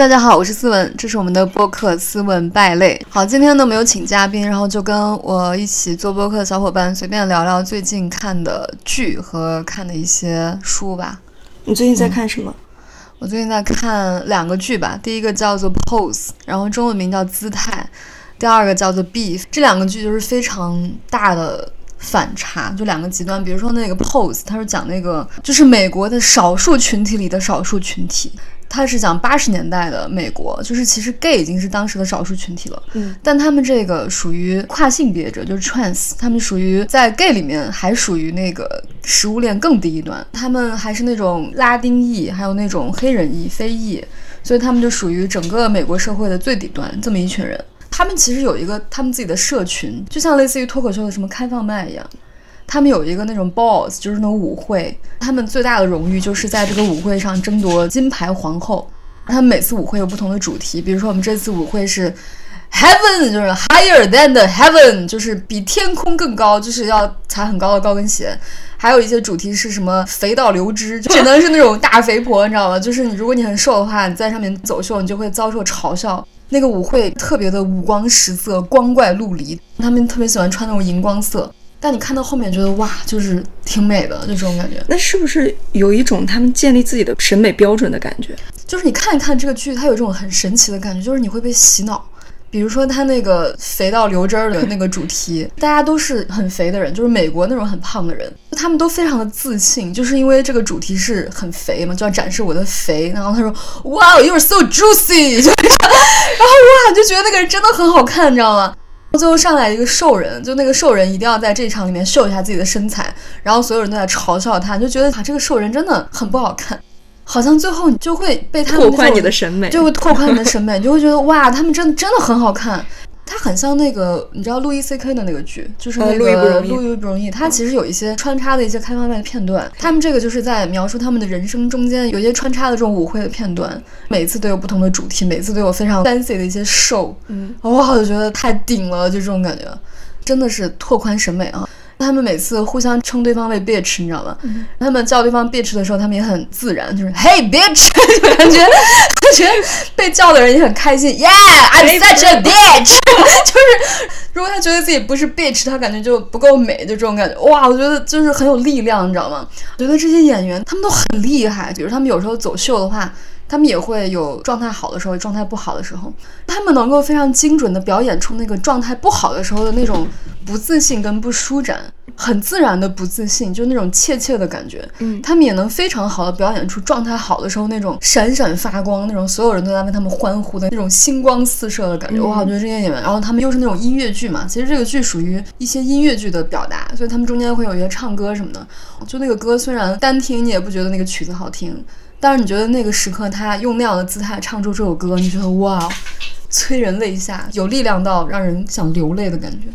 大家好，我是思文，这是我们的播客《思文败类》。好，今天呢没有请嘉宾，然后就跟我一起做播客的小伙伴随便聊聊最近看的剧和看的一些书吧。你最近在看什么？我最近在看两个剧吧，第一个叫做《Pose》，然后中文名叫《姿态》，第二个叫做《Beef》。这两个剧就是非常大的反差，就两个极端。比如说那个《Pose》，它是讲那个就是美国的少数群体里的少数群体。它是讲八十年代的美国，就是其实 gay 已经是当时的少数群体了，嗯，但他们这个属于跨性别者，就是 trans，他们属于在 gay 里面还属于那个食物链更低一端，他们还是那种拉丁裔，还有那种黑人裔、非裔，所以他们就属于整个美国社会的最底端这么一群人。他们其实有一个他们自己的社群，就像类似于脱口秀的什么开放麦一样。他们有一个那种 balls，就是那种舞会，他们最大的荣誉就是在这个舞会上争夺金牌皇后。他们每次舞会有不同的主题，比如说我们这次舞会是 heaven，就是 higher than the heaven，就是比天空更高，就是要踩很高的高跟鞋。还有一些主题是什么肥到流汁，就只能是那种大肥婆，你知道吗？就是你如果你很瘦的话，你在上面走秀，你就会遭受嘲笑。那个舞会特别的五光十色，光怪陆离，他们特别喜欢穿那种荧光色。但你看到后面觉得哇，就是挺美的，就这种感觉。那是不是有一种他们建立自己的审美标准的感觉？就是你看一看这个剧，它有这种很神奇的感觉，就是你会被洗脑。比如说他那个肥到流汁儿的那个主题，大家都是很肥的人，就是美国那种很胖的人，他们都非常的自信，就是因为这个主题是很肥嘛，就要展示我的肥。然后他说哇 you are so juicy，就是，然后哇，就觉得那个人真的很好看，你知道吗？最后上来一个兽人，就那个兽人一定要在这一场里面秀一下自己的身材，然后所有人都在嘲笑他，就觉得啊这个兽人真的很不好看，好像最后你就会被他们拓宽你的审美就会拓宽你的审美，你就会觉得哇，他们真的真的很好看。他很像那个，你知道路易 C K 的那个剧，就是那呃个路易不容易路易不容易。他其实有一些穿插的一些开放麦的片段，他们这个就是在描述他们的人生中间有一些穿插的这种舞会的片段，每次都有不同的主题，每次都有非常 fancy 的一些 show，嗯，哇，我就觉得太顶了，就这种感觉，真的是拓宽审美啊。他们每次互相称对方为 bitch，你知道吗？他们叫对方 bitch 的时候，他们也很自然，就是 Hey bitch，就 感觉感觉被叫的人也很开心，Yeah，I'm such a bitch，就是如果他觉得自己不是 bitch，他感觉就不够美，就这种感觉。哇，我觉得就是很有力量，你知道吗？我觉得这些演员他们都很厉害，比如他们有时候走秀的话。他们也会有状态好的时候，状态不好的时候，他们能够非常精准的表演出那个状态不好的时候的那种不自信跟不舒展，很自然的不自信，就那种怯怯的感觉。嗯他们也能非常好的表演出状态好的时候那种闪闪发光，那种所有人都在为他们欢呼的那种星光四射的感觉。哇，我觉得这些演员，然后他们又是那种音乐剧嘛，其实这个剧属于一些音乐剧的表达，所以他们中间会有一些唱歌什么的。就那个歌虽然单听你也不觉得那个曲子好听。但是你觉得那个时刻，他用那样的姿态唱出这首歌，你觉得哇，催人泪下，有力量到让人想流泪的感觉。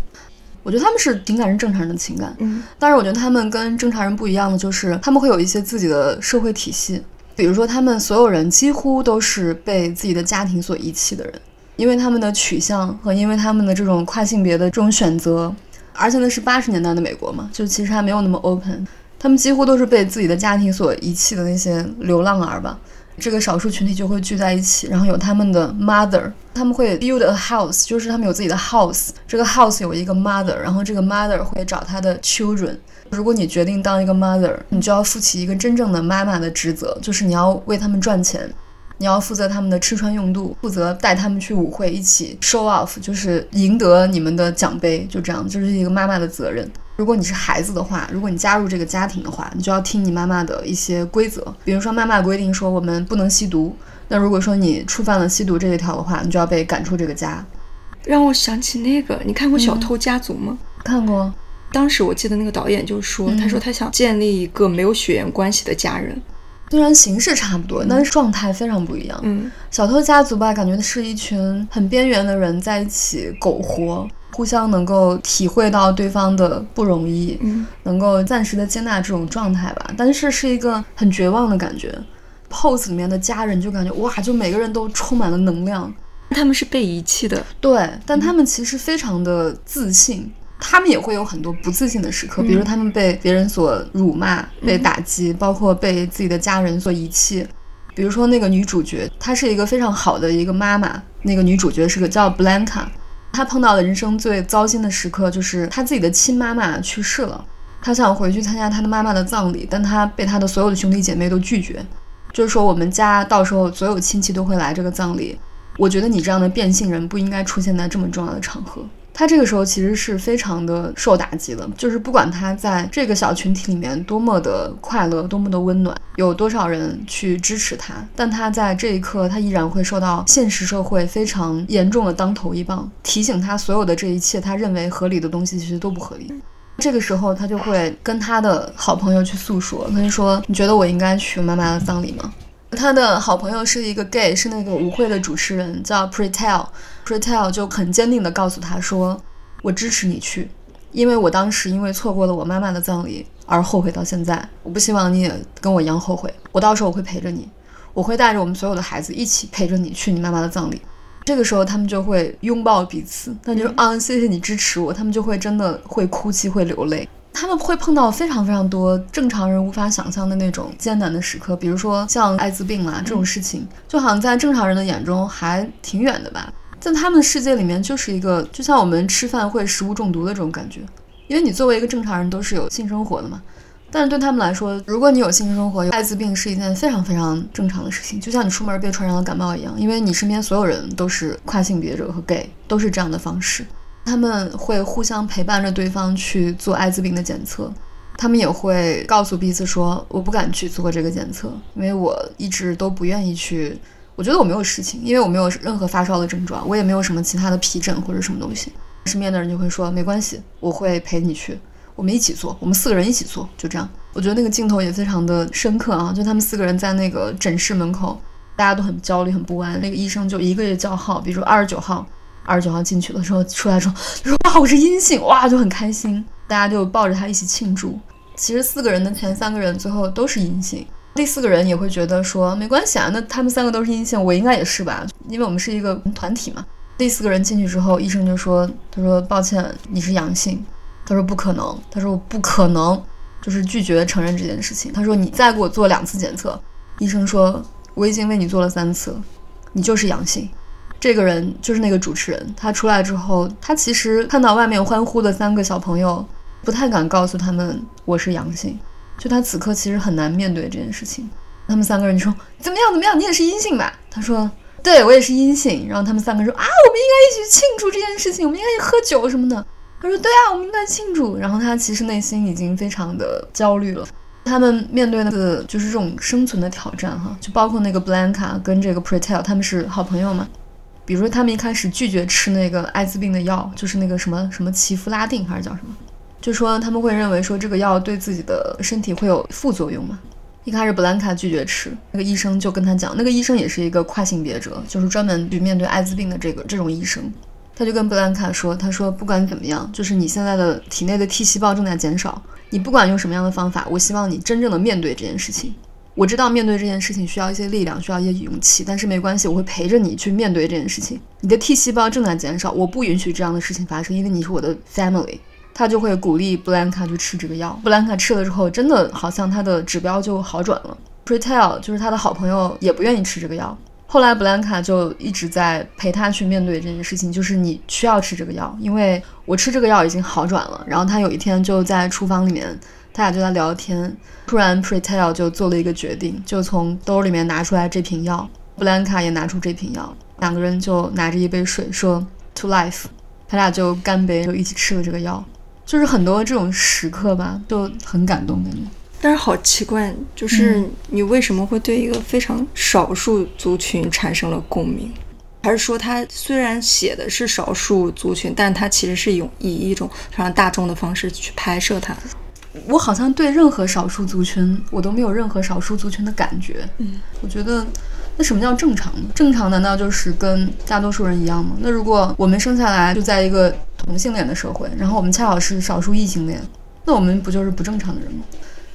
我觉得他们是情感是正常人的情感，嗯，但是我觉得他们跟正常人不一样的就是，他们会有一些自己的社会体系，比如说他们所有人几乎都是被自己的家庭所遗弃的人，因为他们的取向和因为他们的这种跨性别的这种选择，而且那是八十年代的美国嘛，就其实还没有那么 open。他们几乎都是被自己的家庭所遗弃的那些流浪儿吧。这个少数群体就会聚在一起，然后有他们的 mother，他们会 build a house，就是他们有自己的 house，这个 house 有一个 mother，然后这个 mother 会找他的 children。如果你决定当一个 mother，你就要负起一个真正的妈妈的职责，就是你要为他们赚钱，你要负责他们的吃穿用度，负责带他们去舞会，一起 show off，就是赢得你们的奖杯，就这样，就是一个妈妈的责任。如果你是孩子的话，如果你加入这个家庭的话，你就要听你妈妈的一些规则。比如说，妈妈规定说我们不能吸毒，那如果说你触犯了吸毒这一条的话，你就要被赶出这个家。让我想起那个，你看过《小偷家族》吗？看过，当时我记得那个导演就说，嗯他说他想建立一个没有血缘关系的家人。虽然形式差不多，但是状态非常不一样。嗯，小偷家族吧，感觉是一群很边缘的人在一起苟活。互相能够体会到对方的不容易，嗯，能够暂时的接纳这种状态吧。但是是一个很绝望的感觉。Pose 里面的家人就感觉哇，就每个人都充满了能量，他们是被遗弃的，对，但他们其实非常的自信，他们也会有很多不自信的时刻，比如他们被别人所辱骂、被打击，包括被自己的家人所遗弃。比如说那个女主角，她是一个非常好的一个妈妈，那个女主角是个叫 Blanca，他碰到的人生最糟心的时刻就是他自己的亲妈妈去世了，他想回去参加他的妈妈的葬礼，但他被他的所有的兄弟姐妹都拒绝。就是说，我们家到时候所有亲戚都会来这个葬礼。我觉得你这样的变性人不应该出现在这么重要的场合。他这个时候其实是非常的受打击的，就是不管他在这个小群体里面多么的快乐，多么的温暖，有多少人去支持他，但他在这一刻，他依然会受到现实社会非常严重的当头一棒，提醒他所有的这一切，他认为合理的东西其实都不合理。这个时候，他就会跟他的好朋友去诉说，他就说：“你觉得我应该去妈妈的葬礼吗？”他的好朋友是一个 gay，是那个舞会的主持人，叫 Pretel。Pretel 就很坚定地告诉他说：“我支持你去，因为我当时因为错过了我妈妈的葬礼而后悔到现在。我不希望你也跟我一样后悔。我到时候我会陪着你，我会带着我们所有的孩子一起陪着你去你妈妈的葬礼。”这个时候，他们就会拥抱彼此，那就是啊，谢谢你支持我。他们就会真的会哭泣，会流泪。他们会碰到非常非常多正常人无法想象的那种艰难的时刻，比如说像艾滋病啊这种事情，就好像在正常人的眼中还挺远的吧，在他们的世界里面就是一个，就像我们吃饭会食物中毒的这种感觉。因为你作为一个正常人都是有性生活的嘛，但是对他们来说，如果你有性生活，有艾滋病是一件非常非常正常的事情，就像你出门被传染了感冒一样，因为你身边所有人都是跨性别者和 gay，都是这样的方式。他们会互相陪伴着对方去做艾滋病的检测，他们也会告诉彼此说：“我不敢去做这个检测，因为我一直都不愿意去。我觉得我没有事情，因为我没有任何发烧的症状，我也没有什么其他的皮疹或者什么东西。”身边的人就会说：“没关系，我会陪你去，我们一起做，我们四个人一起做，就这样。”我觉得那个镜头也非常的深刻啊，就他们四个人在那个诊室门口，大家都很焦虑、很不安，那个医生就一个月叫号，比如说二十九号。二十九号进去了之后，出来之后说哇我是阴性，哇就很开心，大家就抱着他一起庆祝。其实四个人的前三个人最后都是阴性，第四个人也会觉得说没关系啊，那他们三个都是阴性，我应该也是吧，因为我们是一个团体嘛。第四个人进去之后，医生就说他说抱歉你是阳性，他说不可能，他说我不可能，就是拒绝承认这件事情。他说你再给我做两次检测，医生说我已经为你做了三次，你就是阳性。这个人就是那个主持人，他出来之后，他其实看到外面欢呼的三个小朋友，不太敢告诉他们我是阳性，就他此刻其实很难面对这件事情。他们三个人就说怎么样怎么样，你也是阴性吧？他说对我也是阴性。然后他们三个人说啊，我们应该一起庆祝这件事情，我们应该喝酒什么的。他说对啊，我们应该庆祝。然后他其实内心已经非常的焦虑了。他们面对的就是这种生存的挑战哈，就包括那个 Blanca 跟这个 Pretel，他们是好朋友嘛。比如说，他们一开始拒绝吃那个艾滋病的药，就是那个什么什么奇夫拉定还是叫什么，就说他们会认为说这个药对自己的身体会有副作用嘛。一开始布兰卡拒绝吃，那个医生就跟他讲，那个医生也是一个跨性别者，就是专门去面对艾滋病的这个这种医生，他就跟布兰卡说，他说不管怎么样，就是你现在的体内的 T 细胞正在减少，你不管用什么样的方法，我希望你真正的面对这件事情。我知道面对这件事情需要一些力量，需要一些勇气，但是没关系，我会陪着你去面对这件事情。你的 T 细胞正在减少，我不允许这样的事情发生，因为你是我的 family。他就会鼓励布兰卡去吃这个药。布兰卡吃了之后，真的好像他的指标就好转了。Pretel 就是他的好朋友，也不愿意吃这个药。后来布兰卡就一直在陪他去面对这件事情，就是你需要吃这个药，因为我吃这个药已经好转了。然后他有一天就在厨房里面。他俩就在聊天，突然 Pretel 就做了一个决定，就从兜里面拿出来这瓶药，布兰卡也拿出这瓶药，两个人就拿着一杯水说 To life，他俩就干杯，就一起吃了这个药，就是很多这种时刻吧，都很感动的。但是好奇怪，就是你为什么会对一个非常少数族群产生了共鸣？还是说他虽然写的是少数族群，但他其实是用以一种非常大众的方式去拍摄它？我好像对任何少数族群，我都没有任何少数族群的感觉。嗯，我觉得那什么叫正常呢？正常难道就是跟大多数人一样吗？那如果我们生下来就在一个同性恋的社会，然后我们恰好是少数异性恋，那我们不就是不正常的人吗？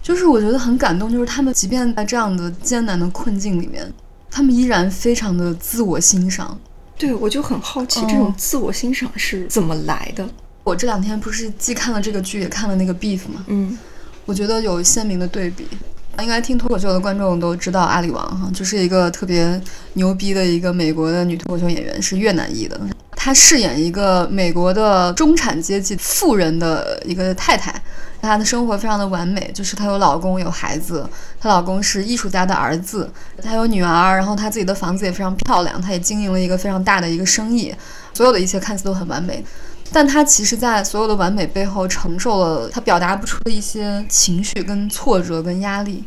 就是我觉得很感动，就是他们即便在这样的艰难的困境里面，他们依然非常的自我欣赏。对，我就很好奇，哦这种自我欣赏是怎么来的？我这两天不是既看了这个剧，也看了那个 Beef 嘛，嗯，我觉得有鲜明的对比。应该听脱口秀的观众都知道阿里王哈，就是一个特别牛逼的一个美国的女脱口秀演员，是越南裔的。她饰演一个美国的中产阶级富人的一个太太，她的生活非常的完美，就是她有老公有孩子，她老公是艺术家的儿子，她有女儿，然后她自己的房子也非常漂亮，她也经营了一个非常大的一个生意，所有的一切看似都很完美。但他其实，在所有的完美背后，承受了他表达不出的一些情绪、跟挫折、跟压力。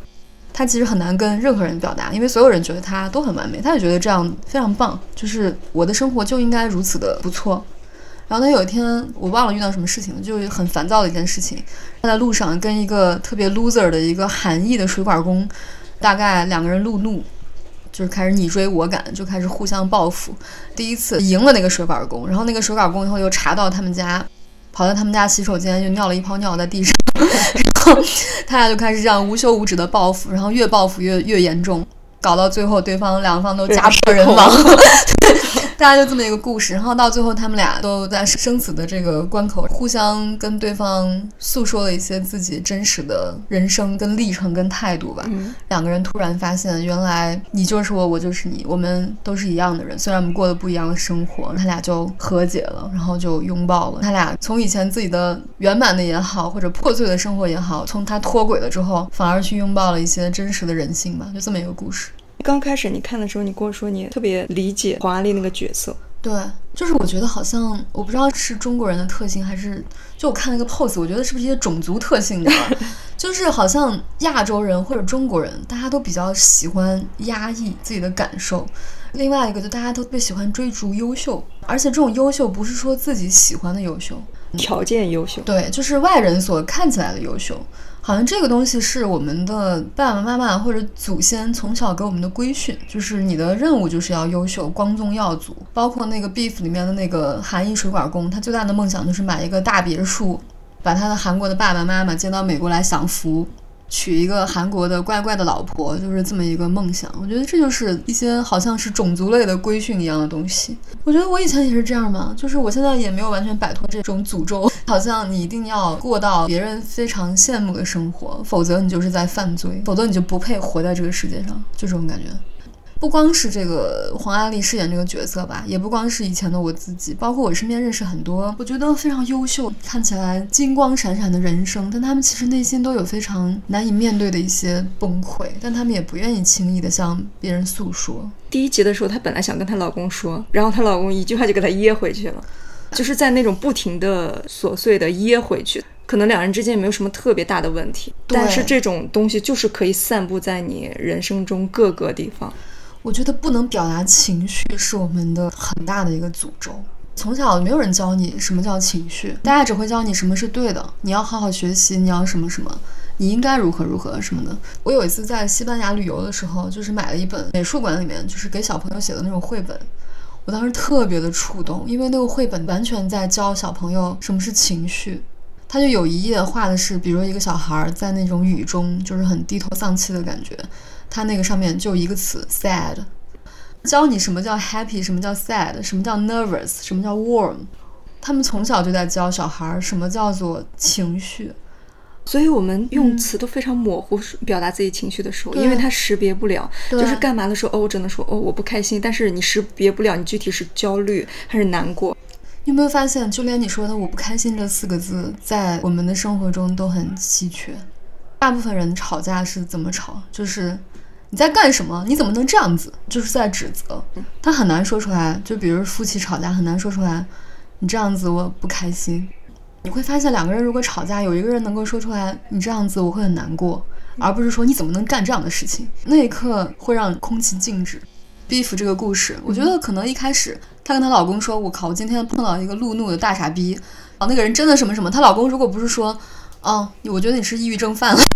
他其实很难跟任何人表达，因为所有人觉得他都很完美，他也觉得这样非常棒，就是我的生活就应该如此的不错。然后他有一天，我忘了遇到什么事情了，就是很烦躁的一件事情。他在路上跟一个特别 loser 的一个韩裔的水管工，大概两个人路怒，就是开始你追我赶，就开始互相报复。第一次赢了那个水管工，然后那个水管工以后又查到他们家，跑到他们家洗手间就尿了一泡尿在地上，然后他俩就开始这样无休无止的报复，然后越报复越越严重，搞到最后对方两方都家破人亡。对，大家就这么一个故事。然后到最后，他们俩都在生死的这个关口，互相跟对方诉说了一些自己真实的人生跟历程跟态度吧。嗯两个人突然发现，原来你就是我，我就是你，我们都是一样的人，虽然我们过的不一样的生活，他俩就和解了，然后就拥抱了。他俩从以前自己的圆满的也好，或者破碎的生活也好，从他脱轨了之后，反而去拥抱了一些真实的人性吧，就这么一个故事。刚开始你看的时候，你跟我说你特别理解黄安丽那个角色，对，就是我觉得好像我不知道是中国人的特性，还是就我看那个 pose，我觉得是不是一些种族特性，你知道吧？就是好像亚洲人或者中国人，大家都比较喜欢压抑自己的感受。另外一个，就大家都特别喜欢追逐优秀，而且这种优秀不是说自己喜欢的优秀，条件优秀，对，就是外人所看起来的优秀。好像这个东西是我们的爸爸妈妈或者祖先从小给我们的规训，就是你的任务就是要优秀、光宗耀祖。包括那个《Beef》里面的那个韩裔水管工，他最大的梦想就是买一个大别墅，把他的韩国的爸爸妈妈接到美国来享福，娶一个韩国的怪怪的老婆，就是这么一个梦想。我觉得这就是一些好像是种族类的规训一样的东西。我觉得我以前也是这样嘛，就是我现在也没有完全摆脱这种诅咒，好像你一定要过到别人非常羡慕的生活，否则你就是在犯罪，否则你就不配活在这个世界上，就这种感觉。不光是这个黄阿丽饰演这个角色吧，也不光是以前的我自己，包括我身边认识很多我觉得非常优秀、看起来金光闪闪的人生，但他们其实内心都有非常难以面对的一些崩溃，但他们也不愿意轻易的向别人诉说。第一集的时候，她本来想跟她老公说，然后她老公一句话就给她噎回去了，就是在那种不停的琐碎的噎回去。可能两人之间也没有什么特别大的问题，但是这种东西就是可以散布在你人生中各个地方。我觉得不能表达情绪是我们的很大的一个诅咒。从小没有人教你什么叫情绪，大家只会教你什么是对的，你要好好学习，你要什么什么，你应该如何如何什么的。我有一次在西班牙旅游的时候，就是买了一本美术馆里面就是给小朋友写的那种绘本，我当时特别的触动，因为那个绘本完全在教小朋友什么是情绪。他就有一页画的是，比如一个小孩在那种雨中，就是很低头丧气的感觉，他那个上面就一个词 sad，教你什么叫 happy，什么叫 sad，什么叫 nervous，什么叫 warm。他们从小就在教小孩什么叫做情绪。所以我们用词都非常模糊，表达自己情绪的时候，对因为他识别不了，就是干嘛的时候，哦，我只能说哦我不开心，但是你识别不了你具体是焦虑还是难过。你有没有发现，就连你说的“我不开心”这四个字，在我们的生活中都很稀缺。大部分人吵架是怎么吵？就是你在干什么？你怎么能这样子？就是在指责。他很难说出来。就比如夫妻吵架，很难说出来，你这样子我不开心。你会发现，两个人如果吵架，有一个人能够说出来，你这样子我会很难过，而不是说你怎么能干这样的事情。那一刻会让空气静止。Beef 这个故事，我觉得可能一开始她跟她老公说：“我靠，我今天碰到一个路怒的大傻逼，啊，那个人真的什么什么。”她老公如果不是说：“哦，我觉得你是抑郁症犯了。”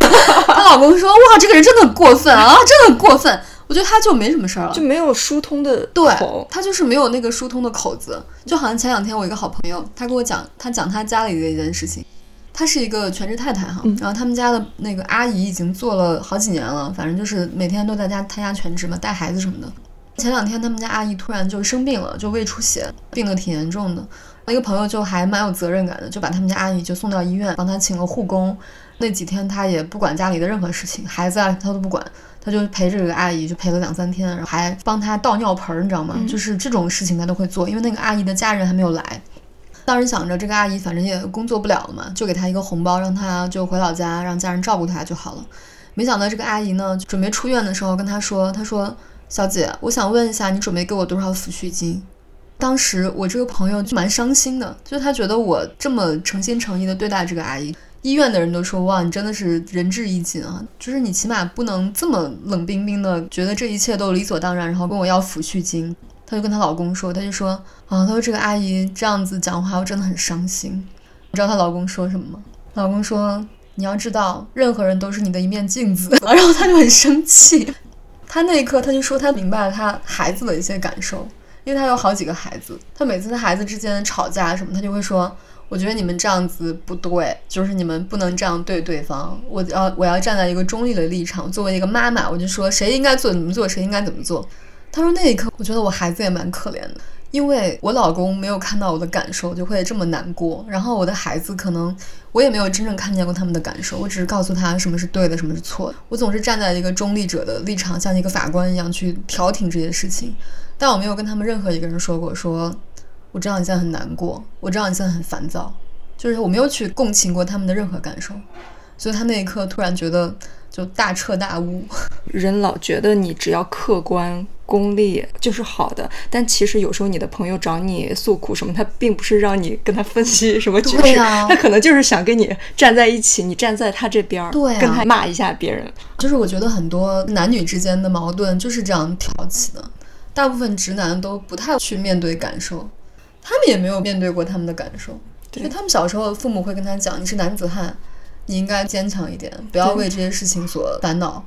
她老公说：“哇，这个人真的很过分啊，真的很过分。”我觉得他就没什么事儿了，就没有疏通的对口，他就是没有那个疏通的口子，就好像前两天我一个好朋友，他跟我讲，他讲他家里的一件事情。她是一个全职太太哈，然后他们家的那个阿姨已经做了好几年了，反正就是每天都在家她家全职嘛，带孩子什么的。前两天他们家阿姨突然就生病了，就胃出血，病得挺严重的。一个朋友就还蛮有责任感的，就把他们家阿姨就送到医院，帮她请了护工。那几天他也不管家里的任何事情，孩子啊他都不管，他就陪着这个阿姨，就陪了两三天，然后还帮她倒尿盆儿，你知道吗？就是这种事情他都会做，因为那个阿姨的家人还没有来。当时想着这个阿姨反正也工作不了了嘛，就给她一个红包，让她就回老家，让家人照顾她就好了。没想到这个阿姨呢，准备出院的时候跟她说：“她说小姐，我想问一下，你准备给我多少抚恤金？”当时我这个朋友就蛮伤心的，就他觉得我这么诚心诚意的对待这个阿姨，医院的人都说：“哇，你真的是仁至义尽啊！”就是你起码不能这么冷冰冰的，觉得这一切都理所当然，然后跟我要抚恤金。她就跟她老公说，她就说啊，她说这个阿姨这样子讲话，我真的很伤心。你知道她老公说什么吗？老公说你要知道，任何人都是你的一面镜子。然后她就很生气。她那一刻，她就说她明白了她孩子的一些感受，因为他有好几个孩子，他每次她孩子之间吵架什么，他就会说，我觉得你们这样子不对，就是你们不能这样对对方。我要我要站在一个中立的立场，作为一个妈妈，我就说谁应该做怎么做，谁应该怎么做。他说那一刻，我觉得我孩子也蛮可怜的，因为我老公没有看到我的感受，就会这么难过。然后我的孩子可能我也没有真正看见过他们的感受，我只是告诉他什么是对的，什么是错的。我总是站在一个中立者的立场，像一个法官一样去调停这些事情，但我没有跟他们任何一个人说过，说我知道你现在很难过，我知道你现在很烦躁，就是我没有去共情过他们的任何感受。所以他那一刻突然觉得就大彻大悟。人老觉得你只要客观。功利就是好的，但其实有时候你的朋友找你诉苦什么，他并不是让你跟他分析什么局势，啊、他可能就是想跟你站在一起，你站在他这边，对、啊，跟他骂一下别人。就是我觉得很多男女之间的矛盾就是这样挑起的，大部分直男都不太去面对感受，他们也没有面对过他们的感受，因为他们小时候父母会跟他讲，你是男子汉，你应该坚强一点，不要为这些事情所烦恼。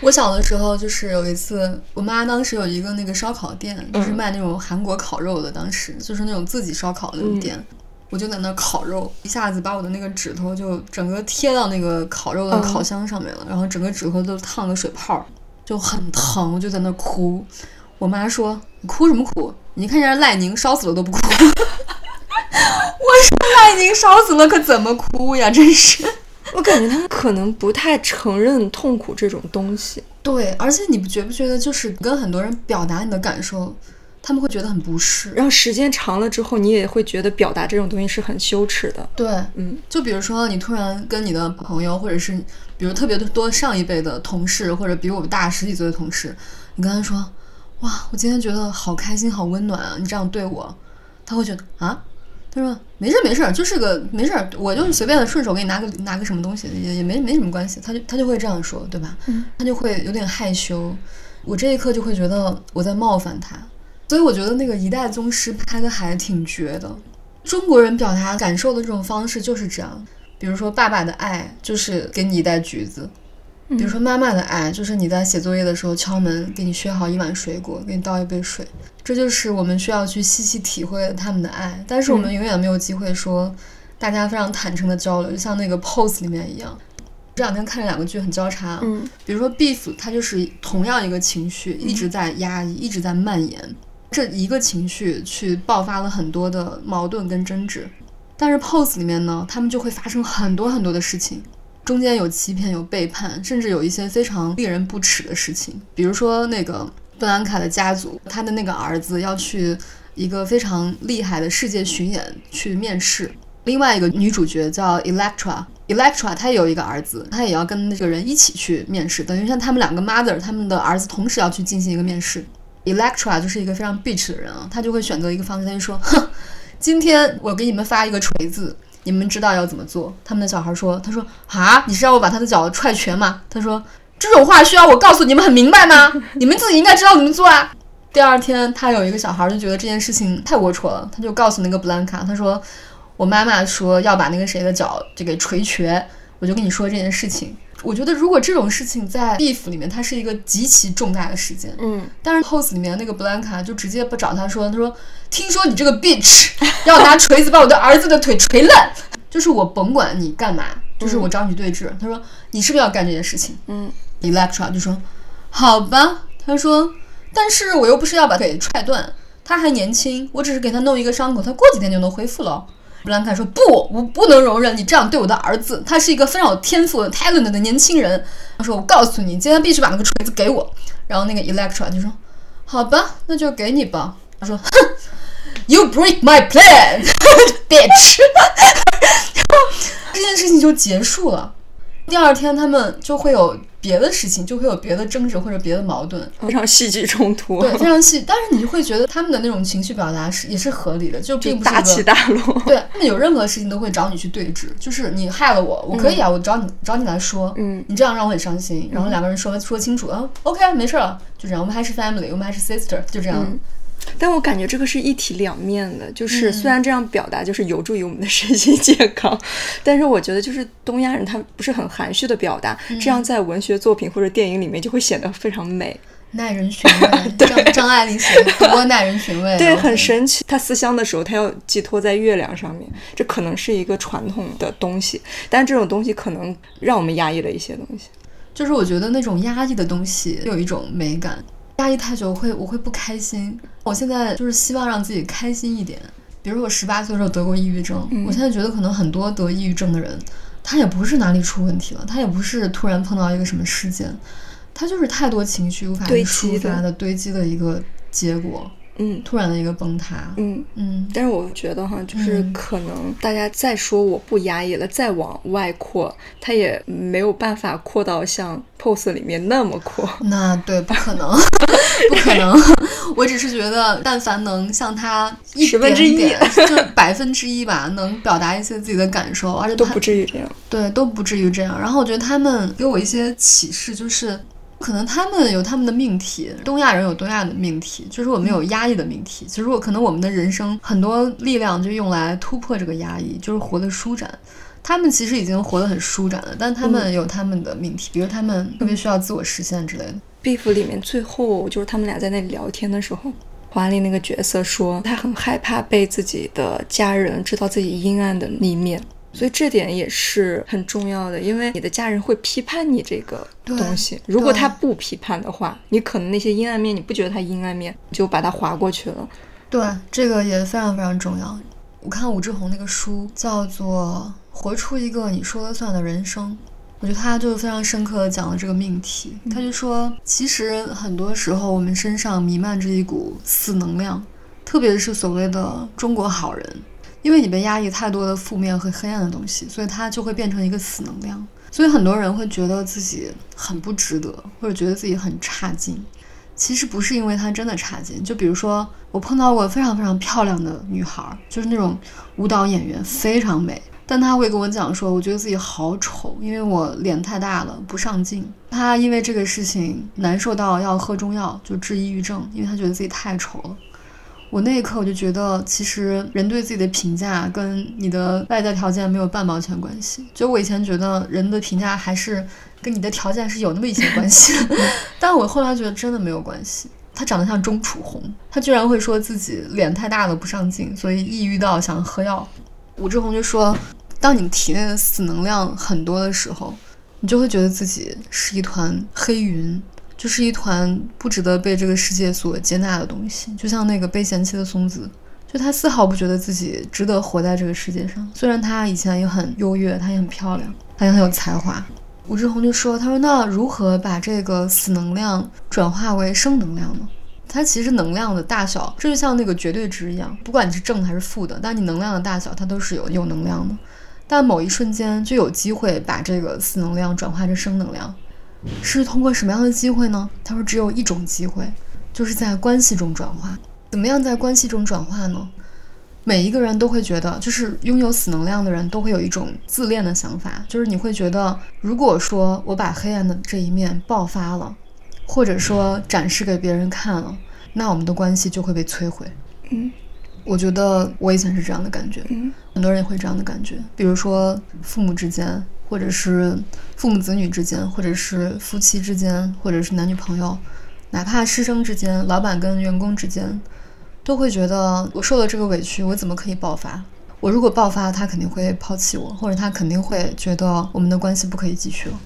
我小的时候就是有一次，我妈当时有一个那个烧烤店，就是卖那种韩国烤肉的，当时就是那种自己烧烤的店，我就在那烤肉，一下子把我的那个指头就整个贴到那个烤肉的烤箱上面了，然后整个指头都烫个水泡，就很疼，我就在那哭。我妈说：“你哭什么哭？你看人家赖宁烧死了都不哭。”我说：“赖宁烧死了可怎么哭呀？真是。”我感觉他们可能不太承认痛苦这种东西。对，而且你不觉不觉得，就是跟很多人表达你的感受，他们会觉得很不适。然后时间长了之后，你也会觉得表达这种东西是很羞耻的。对，嗯，就比如说你突然跟你的朋友，或者是比如特别多上一辈的同事，或者比我们大十几岁的同事，你跟他说：“哇，我今天觉得好开心，好温暖啊！”你这样对我，他会觉得啊。他说：“没事没事，就是个没事，我就是随便的顺手给你拿个拿个什么东西，也也没没什么关系。”他就他就会这样说，对吧？嗯，他就会有点害羞。我这一刻就会觉得我在冒犯他，所以我觉得那个一代宗师拍的还挺绝的。中国人表达感受的这种方式就是这样，比如说爸爸的爱就是给你一袋橘子。比如说妈妈的爱，就是你在写作业的时候敲门，给你削好一碗水果，给你倒一杯水，这就是我们需要去细细体会他们的爱。但是我们永远没有机会说，大家非常坦诚的交流，就像那个 pose 里面一样。这两天看了两个剧很交叉，嗯，比如说 beef，它就是同样一个情绪一直在压抑，一直在蔓延，这一个情绪去爆发了很多的矛盾跟争执。但是 pose 里面呢，他们就会发生很多很多的事情。中间有欺骗，有背叛，甚至有一些非常令人不齿的事情。比如说，那个布兰卡的家族，他的那个儿子要去一个非常厉害的世界巡演去面试。另外一个女主角叫 Electra，Electra 她有一个儿子，她也要跟那个人一起去面试，等于像他们两个 mother，他们的儿子同时要去进行一个面试。Electra 就是一个非常 bitch 的人啊，她就会选择一个方式，她就说：“哼，今天我给你们发一个锤子。”你们知道要怎么做？他们的小孩说：“他说啊，你是让我把他的脚踹瘸吗？”他说：“这种话需要我告诉你们很明白吗？你们自己应该知道怎么做啊。”第二天，他有一个小孩就觉得这件事情太龌龊了，他就告诉那个布兰卡，他说：“我妈妈说要把那个谁的脚就给捶瘸，我就跟你说这件事情。我觉得如果这种事情在 Beef 里面，它是一个极其重大的事件，嗯，但是 Pose 里面那个 Blanca 就直接不找他说，他说听说你这个 bitch 要拿锤子把我的儿子的腿锤烂，就是我甭管你干嘛，就是我找你对峙。他说你是不是要干这件事情？嗯，Electra 就说好吧，他说但是我又不是要把腿踹断，他还年轻，我只是给他弄一个伤口，他过几天就能恢复了。布兰卡说：“不，我不能容忍你这样对我的儿子。他是一个非常有天赋 talent 的年轻人。”他说：“我告诉你，今天必须把那个锤子给我。”然后那个 Electra 就说：“好吧，那就给你吧。”他说：“哼，You break my plan, bitch。”然后这件事情就结束了。第二天他们就会有别的事情，就会有别的争执或者别的矛盾。非常戏剧冲突，对，非常戏，但是你会觉得他们的那种情绪表达是也是合理的，就并不是大起大落。对他们有任何事情都会找你去对峙，就是你害了我，我可以啊，我找你找你来说，嗯你这样让我很伤心，然后两个人说说清楚，啊，OK，没事了，就这样，我们还是 family，我们还是 sister，就这样。嗯但我感觉这个是一体两面的，就是嗯虽然这样表达就是有助于我们的身心健康，但是我觉得就是东亚人他不是很含蓄的表达，嗯这样在文学作品或者电影里面就会显得非常美。耐人寻味，张张爱玲写的多耐人寻味啊，对，很神奇。她思乡的时候，她要寄托在月亮上面，这可能是一个传统的东西，但这种东西可能让我们压抑了一些东西。就是我觉得那种压抑的东西有一种美感，压抑太久我会我会不开心。我现在就是希望让自己开心一点。比如说我十八岁的时候得过抑郁症，嗯我现在觉得可能很多得抑郁症的人，他也不是哪里出问题了，他也不是突然碰到一个什么事件，他就是太多情绪无法抒发的堆积的一个结果，嗯突然的一个崩塌。嗯。嗯但是我觉得哈，就是嗯可能大家再说我不压抑了，再往外扩，它也没有办法扩到像 pose 里面那么扩。那对，不可能，不可能。我只是觉得，但凡能像他一十分之一就是百分之一吧，能表达一些自己的感受，而且都不至于这样。对，都不至于这样。然后我觉得他们给我一些启示，就是可能他们有他们的命题，东亚人有东亚的命题，就是我们有压抑的命题。其实我可能我们的人生很多力量就用来突破这个压抑，就是活得舒展。他们其实已经活得很舒展了，但他们有他们的命题，比如他们特别需要自我实现之类的。Beef 里面最后就是他们俩在那里聊天的时候，华丽那个角色说他很害怕被自己的家人知道自己阴暗的一面，所以这点也是很重要的，因为你的家人会批判你这个东西。如果他不批判的话，你可能那些阴暗面你不觉得它阴暗面，就把它划过去了。对，这个也非常非常重要。我看武志红那个书叫做《活出一个你说了算的人生》，我觉得他就非常深刻的讲了这个命题。他就说，其实很多时候我们身上弥漫着一股死能量，特别是所谓的中国好人，因为你被压抑太多的负面和黑暗的东西，所以它就会变成一个死能量。所以很多人会觉得自己很不值得，或者觉得自己很差劲。其实不是因为她真的差劲，就比如说我碰到过非常非常漂亮的女孩，就是那种舞蹈演员，非常美，但她会跟我讲说，我觉得自己好丑，因为我脸太大了，不上镜。她因为这个事情难受到要喝中药，就治抑郁症，因为她觉得自己太丑了。我那一刻我就觉得，其实人对自己的评价跟你的外在条件没有半毛钱关系。就我以前觉得人的评价还是跟你的条件是有那么一些关系，但我后来觉得真的没有关系。他长得像钟楚红，他居然会说自己脸太大了不上镜，所以抑郁到想喝药。武志红就说，当你体内的死能量很多的时候，你就会觉得自己是一团黑云，就是一团不值得被这个世界所接纳的东西，就像那个被嫌弃的松子，就她丝毫不觉得自己值得活在这个世界上。虽然她以前也很优越，她也很漂亮，她也很有才华。武志红就说：“他说那如何把这个死能量转化为生能量呢？它其实能量的大小，这就像那个绝对值一样，不管你是正的还是负的，但你能量的大小它都是有有能量的。但某一瞬间就有机会把这个死能量转化成生能量，是通过什么样的机会呢？他说只有一种机会，就是在关系中转化。怎么样在关系中转化呢？每一个人都会觉得，就是拥有死能量的人都会有一种自恋的想法，就是你会觉得，如果说我把黑暗的这一面爆发了，或者说展示给别人看了，那我们的关系就会被摧毁。嗯我觉得我以前是这样的感觉，嗯很多人也会这样的感觉，比如说父母之间，或者是父母子女之间，或者是夫妻之间，或者是男女朋友，哪怕师生之间、老板跟员工之间，都会觉得我受了这个委屈，我怎么可以爆发？我如果爆发，他肯定会抛弃我，或者他肯定会觉得我们的关系不可以继续了。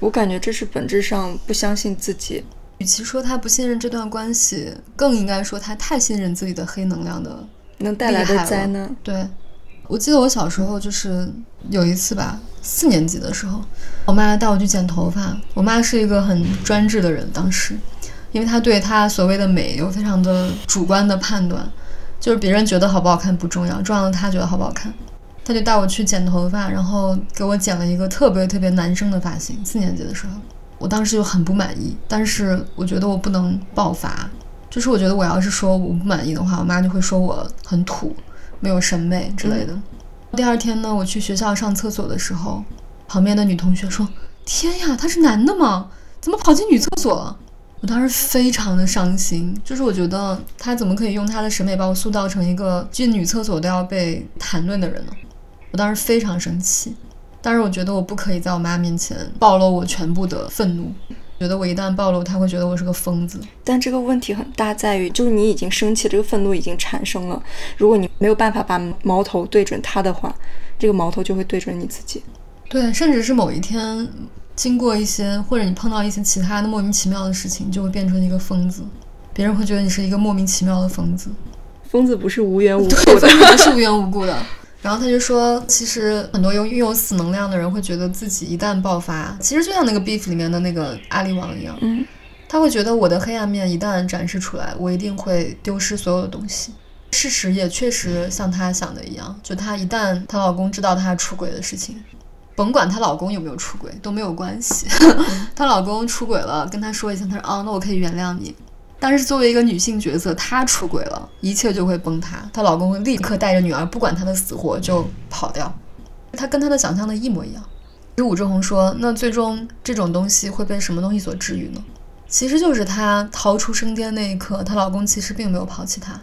我感觉这是本质上不相信自己。与其说他不信任这段关系，更应该说他太信任自己的黑能量的能带来的灾难。对，我记得我小时候就是有一次吧，四年级的时候，我妈带我去剪头发。我妈是一个很专制的人，当时，因为她对她所谓的美有非常的主观的判断，就是别人觉得好不好看不重要，重要的她觉得好不好看。她就带我去剪头发，然后给我剪了一个特别特别男生的发型。四年级的时候，我当时就很不满意，但是我觉得我不能爆发，就是我觉得我要是说我不满意的话，我妈就会说我很土。没有审美之类的。第二天呢，我去学校上厕所的时候，旁边的女同学说：“天呀，他是男的吗？怎么跑进女厕所了？”我当时非常的伤心，就是我觉得他怎么可以用他的审美把我塑造成一个进女厕所都要被谈论的人呢？我当时非常生气，但是我觉得我不可以在我妈面前暴露我全部的愤怒。觉得我一旦暴露，他会觉得我是个疯子。但这个问题很大，在于就是你已经生气，这个愤怒已经产生了。如果你没有办法把矛头对准他的话，这个矛头就会对准你自己。对，甚至是某一天经过一些，或者你碰到一些其他的莫名其妙的事情，就会变成一个疯子。别人会觉得你是一个莫名其妙的疯子。疯子不是无缘无故，的。疯子不是无缘无故的。然后他就说，其实很多拥拥有死能量的人会觉得自己一旦爆发，其实就像那个 Beef 里面的那个阿里王一样，嗯，他会觉得我的黑暗面一旦展示出来，我一定会丢失所有的东西。事实也确实像她想的一样，就她一旦她老公知道她出轨的事情，甭管她老公有没有出轨都没有关系，她老公出轨了，跟她说一下，她说啊，那我可以原谅你。但是作为一个女性角色，她出轨了，一切就会崩塌。她老公会立刻带着女儿，不管她的死活就跑掉。她跟她的想象的一模一样。其实武志红说，那最终这种东西会被什么东西所治愈呢？其实就是她逃出生天那一刻，她老公其实并没有抛弃她，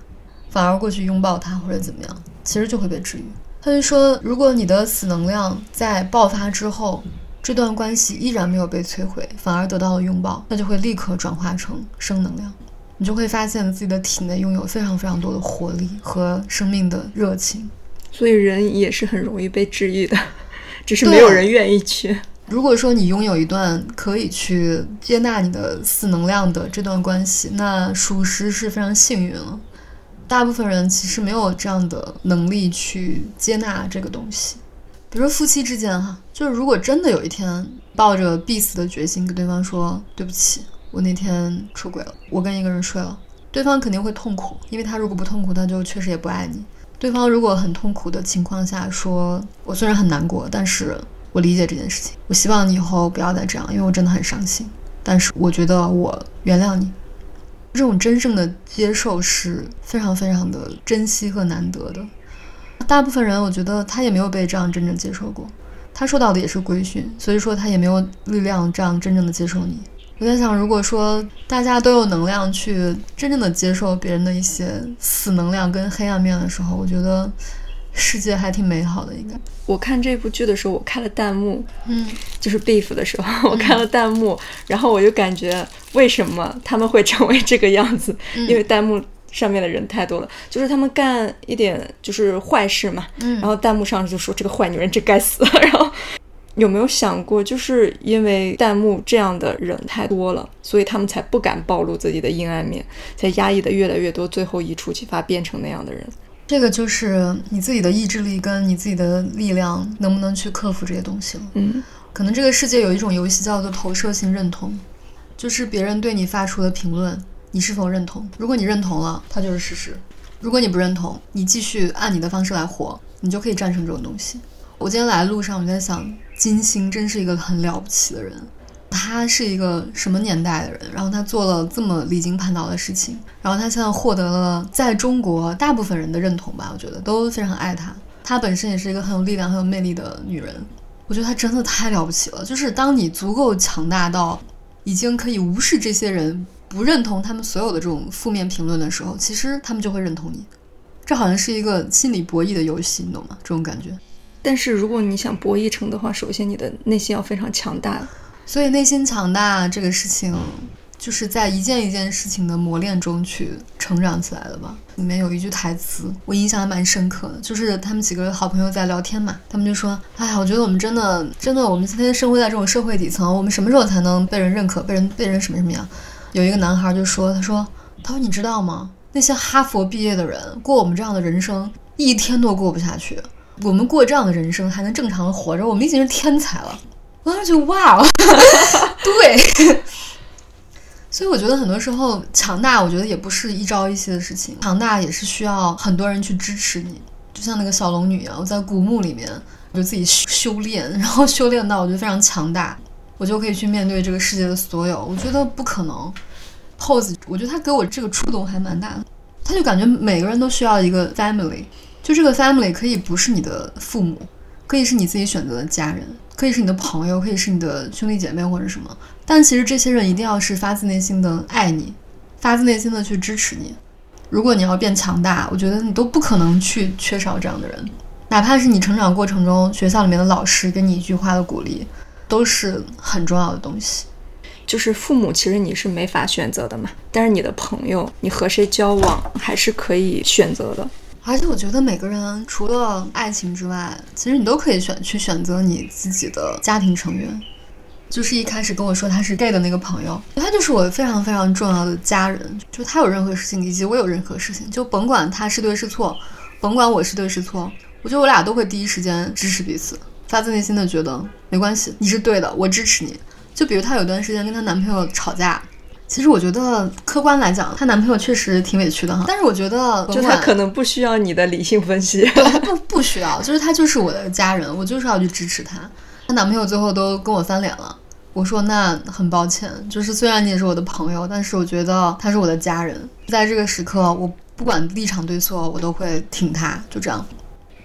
反而过去拥抱她或者怎么样，其实就会被治愈。他就说，如果你的死能量在爆发之后，这段关系依然没有被摧毁，反而得到了拥抱，那就会立刻转化成生能量。你就会发现自己的体内拥有非常非常多的活力和生命的热情。所以人也是很容易被治愈的，只是没有人愿意去。如果说你拥有一段可以去接纳你的四能量的这段关系，那属实是非常幸运了。大部分人其实没有这样的能力去接纳这个东西。比如说夫妻之间哈，就是如果真的有一天抱着必死的决心跟对方说对不起。我那天出轨了，我跟一个人睡了，对方肯定会痛苦，因为他如果不痛苦，他就确实也不爱你。对方如果很痛苦的情况下说，我虽然很难过，但是我理解这件事情，我希望你以后不要再这样，因为我真的很伤心。但是我觉得我原谅你，这种真正的接受是非常非常的珍惜和难得的。大部分人我觉得他也没有被这样真正接受过，他受到的也是规训，所以说他也没有力量这样真正的接受你。我在想，如果说大家都有能量去真正的接受别人的一些死能量跟黑暗面的时候，我觉得世界还挺美好的。应该，我看这部剧的时候，我看了弹幕，嗯，就是 beef 的时候，我看了弹幕，然后我就感觉为什么他们会成为这个样子？因为弹幕上面的人太多了，就是他们干一点就是坏事嘛，嗯然后弹幕上就说这个坏女人真该死，然后。有没有想过，就是因为弹幕这样的人太多了，所以他们才不敢暴露自己的阴暗面，才压抑的越来越多，最后一触即发，变成那样的人。这个就是你自己的意志力跟你自己的力量能不能去克服这些东西了。嗯可能这个世界有一种游戏叫做投射性认同，就是别人对你发出的评论，你是否认同？如果你认同了，它就是事实；如果你不认同，你继续按你的方式来活，你就可以战胜这种东西。我今天来的路上，我就在想，金星真是一个很了不起的人。他是一个什么年代的人？然后他做了这么离经叛道的事情，然后他现在获得了在中国大部分人的认同吧，我觉得都非常爱他。她本身也是一个很有力量、很有魅力的女人。我觉得她真的太了不起了。就是当你足够强大到已经可以无视这些人不认同他们所有的这种负面评论的时候，其实他们就会认同你。这好像是一个心理博弈的游戏，你懂吗？这种感觉。但是如果你想博弈成的话，首先你的内心要非常强大。所以内心强大这个事情，就是在一件一件事情的磨练中去成长起来的吧。里面有一句台词，我印象还蛮深刻的，就是他们几个好朋友在聊天嘛，他们就说：“哎呀，我觉得我们真的真的，我们今天生活在这种社会底层，我们什么时候才能被人认可，被人被人什么什么样？”有一个男孩就说：“他说，他说你知道吗？那些哈佛毕业的人过我们这样的人生，一天都过不下去。我们过这样的人生还能正常的活着，我们已经是天才了。”我当时就哇哦，对。所以我觉得很多时候强大，我觉得也不是一朝一夕的事情，强大也是需要很多人去支持你。就像那个小龙女一样，我在古墓里面，我就自己修修炼，然后修炼到我觉得非常强大，我就可以去面对这个世界的所有。我觉得不可能。Pose，我觉得他给我这个触动还蛮大的，他就感觉每个人都需要一个 family，就这个 family 可以不是你的父母，可以是你自己选择的家人，可以是你的朋友，可以是你的兄弟姐妹或者什么。但其实这些人一定要是发自内心的爱你，发自内心的去支持你。如果你要变强大，我觉得你都不可能去缺少这样的人，哪怕是你成长过程中学校里面的老师给你一句话的鼓励，都是很重要的东西。就是父母，其实你是没法选择的嘛，但是你的朋友，你和谁交往还是可以选择的。而且我觉得每个人除了爱情之外，其实你都可以选去选择你自己的家庭成员。就是一开始跟我说他是 gay 的那个朋友，他就是我非常非常重要的家人。就他有任何事情，以及我有任何事情，就甭管他是对是错，甭管我是对是错，我觉得我俩都会第一时间支持彼此，发自内心的觉得没关系，你是对的，我支持你。就比如她有段时间跟她男朋友吵架，其实我觉得客观来讲，她男朋友确实挺委屈的哈。但是我觉得，就他可能不需要你的理性分析，对不不需要，就是他就是我的家人，我就是要去支持他。她男朋友最后都跟我翻脸了，我说那很抱歉，就是虽然你也是我的朋友，但是我觉得他是我的家人，在这个时刻，我不管立场对错，我都会挺他，就这样，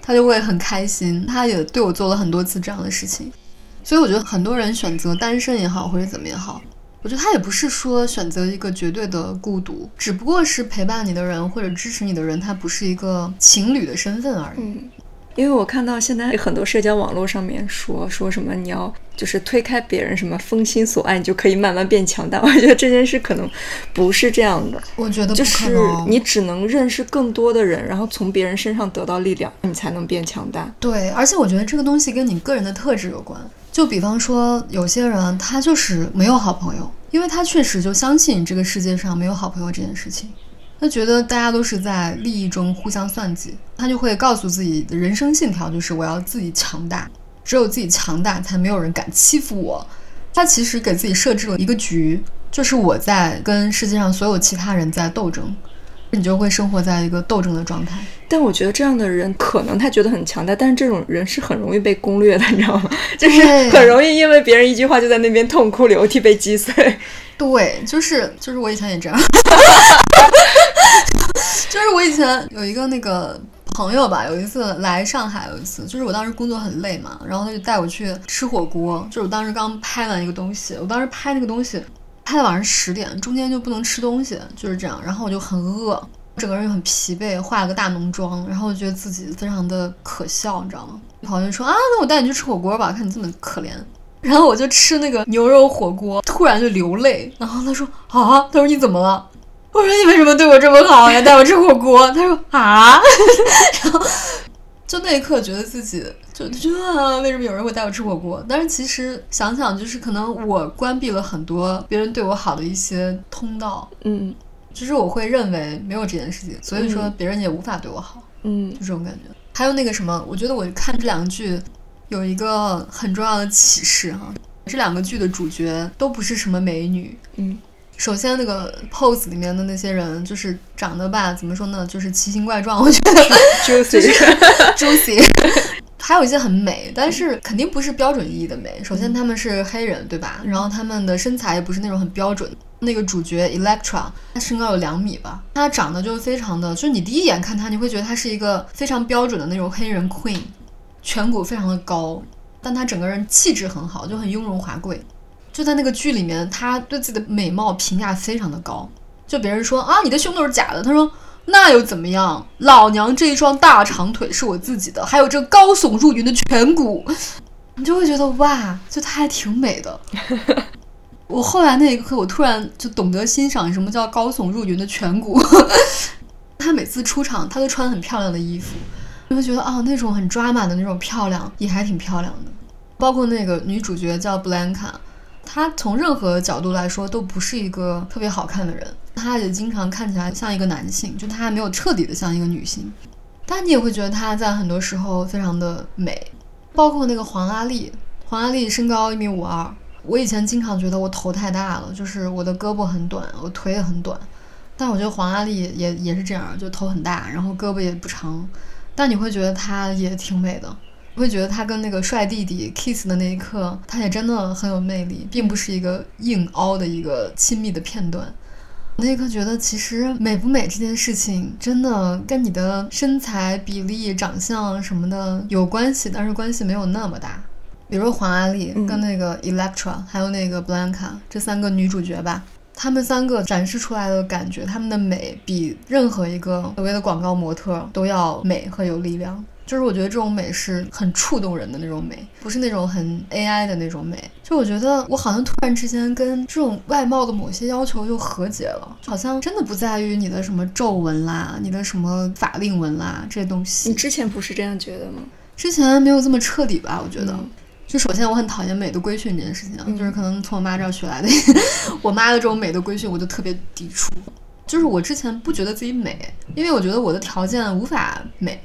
他就会很开心。他也对我做了很多次这样的事情。所以我觉得很多人选择单身也好，或者怎么也好，我觉得他也不是说选择一个绝对的孤独，只不过是陪伴你的人或者支持你的人，他不是一个情侣的身份而已。因为我看到现在很多社交网络上面说说什么你要就是推开别人什么封心所爱，你就可以慢慢变强大。我觉得这件事可能不是这样的，我觉得就是你只能认识更多的人，然后从别人身上得到力量，你才能变强大。对，而且我觉得这个东西跟你个人的特质有关。就比方说，有些人他就是没有好朋友，因为他确实就相信这个世界上没有好朋友这件事情，他觉得大家都是在利益中互相算计，他就会告诉自己的人生信条就是我要自己强大，只有自己强大，才没有人敢欺负我。他其实给自己设置了一个局，就是我在跟世界上所有其他人在斗争。你就会生活在一个斗争的状态，但我觉得这样的人可能他觉得很强大，但是这种人是很容易被攻略的，你知道吗？就是很容易因为别人一句话就在那边痛哭流涕被击碎。对，就是就是我以前也这样，就是我以前有一个那个朋友吧，有一次来上海，有一次就是我当时工作很累嘛，然后他就带我去吃火锅，就是我当时刚拍完一个东西，我当时拍那个东西。拍到晚上十点，中间就不能吃东西，就是这样。然后我就很饿，整个人又很疲惫，化了个大浓妆，然后我觉得自己非常的可笑，你知道吗？朋友就说啊，那我带你去吃火锅吧，看你这么可怜。然后我就吃那个牛肉火锅，突然就流泪。然后他说啊，他说你怎么了？我说你为什么对我这么好呀，带我吃火锅？他说啊，然后。就那一刻觉得自己就这为什么有人会带我吃火锅？但是其实想想，就是可能我关闭了很多别人对我好的一些通道。嗯，就是我会认为没有这件事情，所以说别人也无法对我好。嗯，就这种感觉。还有那个什么，我觉得我看这两个剧有一个很重要的启示哈，这两个剧的主角都不是什么美女。嗯。首先，那个 pose 里面的那些人，就是长得吧，怎么说呢，就是奇形怪状。我觉得 juicy，juicy，还有一些很美，但是肯定不是标准意义的美。首先，他们是黑人，对吧？然后他们的身材也不是那种很标准。那个主角 Electra，她身高有两米吧，她长得就非常的，就是你第一眼看她，你会觉得她是一个非常标准的那种黑人 queen，颧骨非常的高，但她整个人气质很好，就很雍容华贵。就在那个剧里面，他对自己的美貌评价非常的高。就别人说啊，你的胸都是假的，他说那又怎么样？老娘这一双大长腿是我自己的，还有这高耸入云的颧骨，你就会觉得哇，就她还挺美的。我后来那一刻，我突然就懂得欣赏什么叫高耸入云的颧骨。她每次出场，她都穿很漂亮的衣服，你会觉得啊、那种很抓马的那种漂亮，也还挺漂亮的。包括那个女主角叫布兰卡，他从任何角度来说都不是一个特别好看的人，他也经常看起来像一个男性，就他还没有彻底的像一个女性。但你也会觉得他在很多时候非常的美，包括那个黄阿丽，黄阿丽身高一米五二，我以前经常觉得我头太大了，就是我的胳膊很短，我腿也很短。但我觉得黄阿丽也也是这样，就头很大，然后胳膊也不长，但你会觉得她也挺美的。我会觉得他跟那个帅弟弟 kiss 的那一刻，他也真的很有魅力，并不是一个硬凹的一个亲密的片段。那一刻觉得，其实美不美这件事情，真的跟你的身材、比例、长相什么的有关系，但是关系没有那么大。比如黄阿丽跟那个 Electra，、还有那个 Blanca 这三个女主角吧，她们三个展示出来的感觉，她们的美比任何一个所谓的广告模特都要美和有力量。就是我觉得这种美是很触动人的那种美，不是那种很 AI 的那种美。就我觉得我好像突然之间跟这种外貌的某些要求又和解了，好像真的不在于你的什么皱纹啦、你的什么法令纹啦这些东西。你之前不是这样觉得吗？之前没有这么彻底吧？我觉得。嗯就首先我很讨厌美的规训这件事情啊，就是可能从我妈这儿学来的。我妈的这种美的规训，我就特别抵触。就是我之前不觉得自己美，因为我觉得我的条件无法美，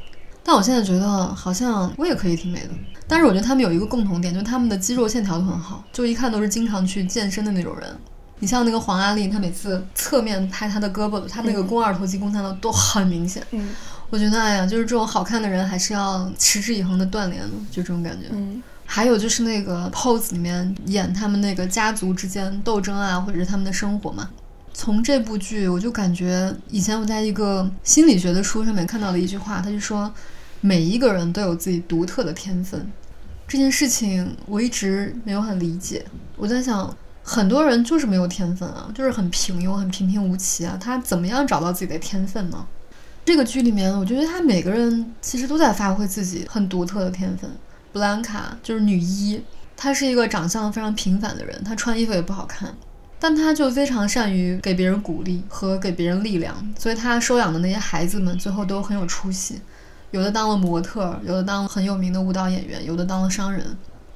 但我现在觉得好像我也可以挺美的。但是我觉得他们有一个共同点，就是他们的肌肉线条都很好，就一看都是经常去健身的那种人。你像那个黄阿丽，她每次侧面拍她的胳膊，她那个肱二头肌、肱三头都很明显。嗯我觉得，哎呀，就是这种好看的人，还是要持之以恒的锻炼的，就这种感觉。嗯还有就是那个 Pose 里面演他们那个家族之间斗争啊，或者是他们的生活嘛。从这部剧，我就感觉以前我在一个心理学的书上面看到了一句话，他就说每一个人都有自己独特的天分。这件事情我一直没有很理解。我在想，很多人就是没有天分啊，就是很平庸、很平平无奇啊，他怎么样找到自己的天分呢？这个剧里面，我觉得他每个人其实都在发挥自己很独特的天分。布兰卡就是女一，她是一个长相非常平凡的人，她穿衣服也不好看，但她就非常善于给别人鼓励和给别人力量，所以她收养的那些孩子们最后都很有出息，有的当了模特，有的当了很有名的舞蹈演员，有的当了商人。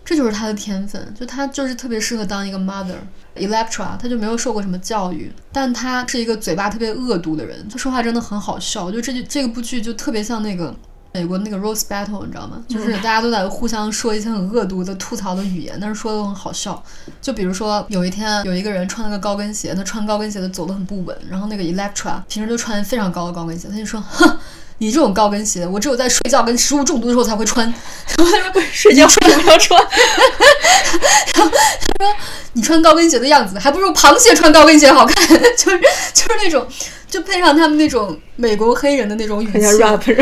这就是他的天分，就他就是特别适合当一个 mother。Electra，他就没有受过什么教育，但他是一个嘴巴特别恶毒的人，他说话真的很好笑。就这剧这个部剧就特别像那个美国那个 Rose Battle，你知道吗？就是大家都在互相说一些很恶毒的吐槽的语言，但是说的都很好笑。就比如说有一天有一个人穿了个高跟鞋，他穿高跟鞋的走得很不稳，然后那个 Electra 平时就穿非常高的高跟鞋，他就说，哼。你这种高跟鞋，我只有在睡觉跟食物中毒的时候才会穿。睡觉为什么要穿？他说你穿高跟鞋的样子，还不如螃蟹穿高跟鞋好看。就是就是那种，就配上他们那种美国黑人的那种语气，然后很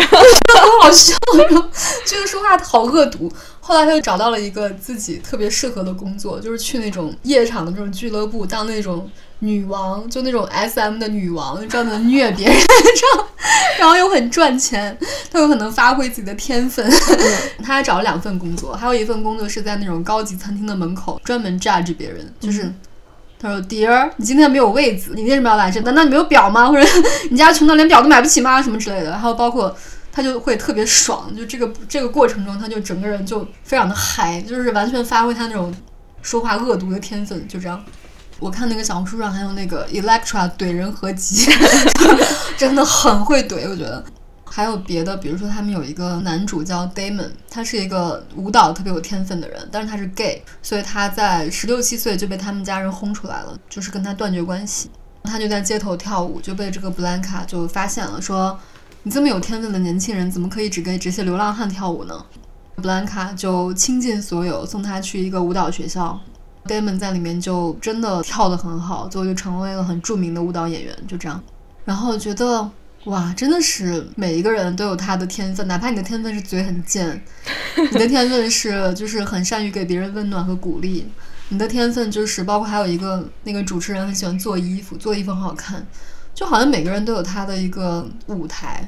好笑。然后这个说话好恶毒。后来他就找到了一个自己特别适合的工作，就是去那种夜场的这种俱乐部当那种女王，就那种 S.M 的女王，专门虐别人这样，然后又很赚钱，她有可能发挥自己的天分。她还找了两份工作，还有一份工作是在那种高级餐厅的门口专门 judge 别人，就是。他说：“Dear，你今天没有位子，你为什么要来这？难道你没有表吗？或者你家穷到连表都买不起吗？什么之类的。”还有包括他就会特别爽，就这个这个过程中，他就整个人就非常的嗨，就是完全发挥他那种说话恶毒的天分，就这样。我看那个小红书上还有那个 Electra 怼人合集，真的很会怼，我觉得。还有别的，比如说他们有一个男主叫 Damon，他是一个舞蹈特别有天分的人，但是他是 gay，所以他在十六七岁就被他们家人轰出来了，就是跟他断绝关系。他就在街头跳舞，就被这个布兰卡就发现了，说你这么有天分的年轻人，怎么可以只给这些流浪汉跳舞呢？布兰卡就倾尽所有送他去一个舞蹈学校，Damon 在里面就真的跳得很好，最后就成为了很著名的舞蹈演员，就这样。然后觉得哇，真的是每一个人都有他的天分，哪怕你的天分是嘴很贱，你的天分是就是很善于给别人温暖和鼓励，你的天分就是包括还有一个那个主持人很喜欢做衣服，做衣服很好看，就好像每个人都有他的一个舞台。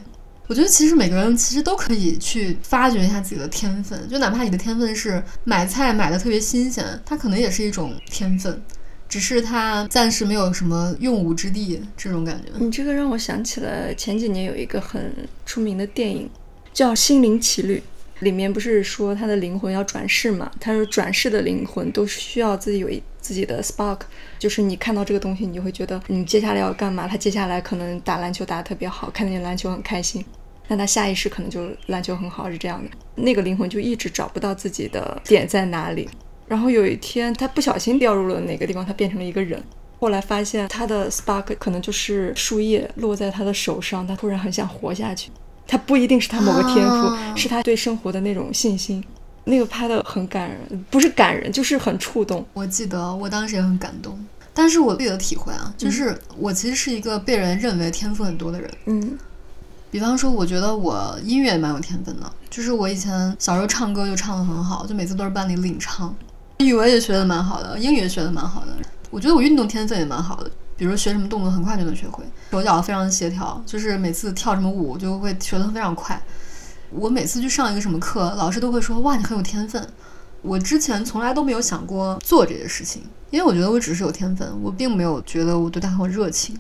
我觉得其实每个人其实都可以去发掘一下自己的天分，就哪怕你的天分是买菜买的特别新鲜，它可能也是一种天分，只是它暂时没有什么用武之地这种感觉。你这个让我想起了前几年有一个很出名的电影，叫《心灵奇旅》，里面不是说他的灵魂要转世嘛？他说转世的灵魂都需要自己有一自己的 spark，就是你看到这个东西，你就会觉得你接下来要干嘛？他接下来可能打篮球打得特别好，看见篮球很开心。但他下意识可能就篮球很好，是这样的。那个灵魂就一直找不到自己的点在哪里。然后有一天，他不小心掉入了哪个地方，他变成了一个人。后来发现他的 spark 可能就是树叶落在他的手上，他突然很想活下去。他不一定是他某个天赋，啊是他对生活的那种信心。那个拍的很感人，不是感人，就是很触动。我记得我当时也很感动，但是我自己的体会啊，就是我其实是一个被人认为天赋很多的人。嗯比方说，我觉得我音乐蛮有天分的，就是我以前小时候唱歌就唱得很好，就每次都是班里领唱。语文也学得蛮好的，英语也学得蛮好的。我觉得我运动天分也蛮好的，比如学什么动作很快就能学会，手脚非常协调，就是每次跳什么舞就会学得非常快。我每次去上一个什么课，老师都会说：“哇，你很有天分。”我之前从来都没有想过做这些事情，因为我觉得我只是有天分，我并没有觉得我对它很有热情。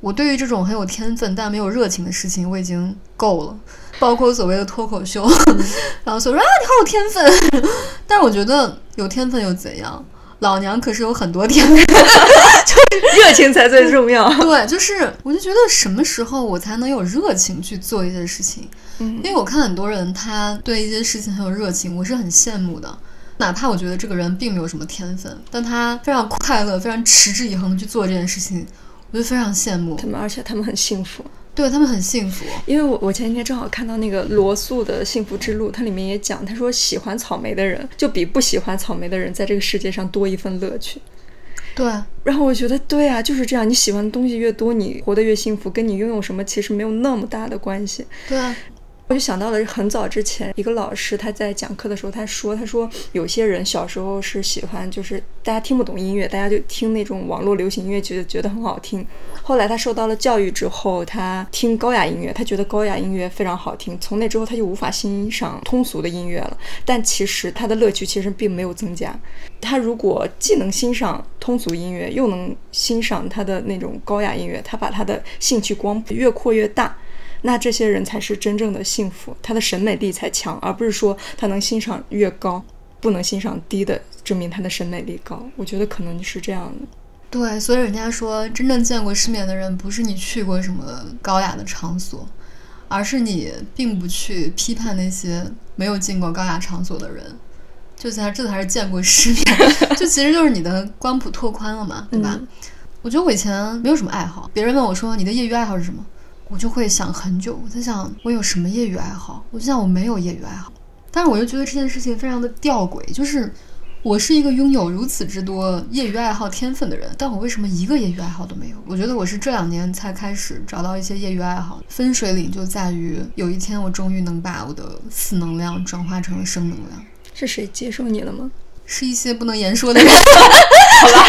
我对于这种很有天分但没有热情的事情，我已经够了，包括所谓的脱口秀，然后所有人啊，你好有天分，但是我觉得有天分又怎样？老娘可是有很多天分，就是热情才最重要。对，就是我就觉得什么时候我才能有热情去做一些事情？嗯因为我看很多人他对一些事情很有热情，我是很羡慕的。哪怕我觉得这个人并没有什么天分，但他非常快乐，非常持之以恒的去做这件事情，我就非常羡慕。他们，而且他们很幸福。对他们很幸福。因为我我前几天正好看到那个罗素的《幸福之路》，它里面也讲，他说喜欢草莓的人就比不喜欢草莓的人在这个世界上多一份乐趣。对，然后我觉得对啊，就是这样，你喜欢的东西越多，你活得越幸福，跟你拥有什么其实没有那么大的关系。对啊，我就想到了很早之前一个老师他在讲课的时候，他说他说有些人小时候是喜欢就是大家听不懂音乐，大家就听那种网络流行音乐，觉得觉得很好听。后来他受到了教育之后，他听高雅音乐，他觉得高雅音乐非常好听。从那之后他就无法欣赏通俗的音乐了。但其实他的乐趣其实并没有增加。他如果既能欣赏通俗音乐，又能欣赏他的那种高雅音乐，他把他的兴趣光谱越扩越大。那这些人才是真正的幸福，他的审美力才强，而不是说他能欣赏越高，不能欣赏低的，证明他的审美力高。我觉得可能是这样的。对，所以人家说，真正见过世面的人，不是你去过什么高雅的场所，而是你并不去批判那些没有进过高雅场所的人。就才这才是见过世面，就其实就是你的光谱拓宽了嘛，对吧？嗯我觉得我以前没有什么爱好，别人问我说你的业余爱好是什么，我就会想很久，我在想我有什么业余爱好，我就想我没有业余爱好，但是我又觉得这件事情非常的吊诡，就是我是一个拥有如此之多业余爱好天分的人，但我为什么一个业余爱好都没有？我觉得我是这两年才开始找到一些业余爱好，分水岭就在于有一天我终于能把我的负能量转化成了正能量。是谁接受你了吗？是一些不能言说的人。好吧，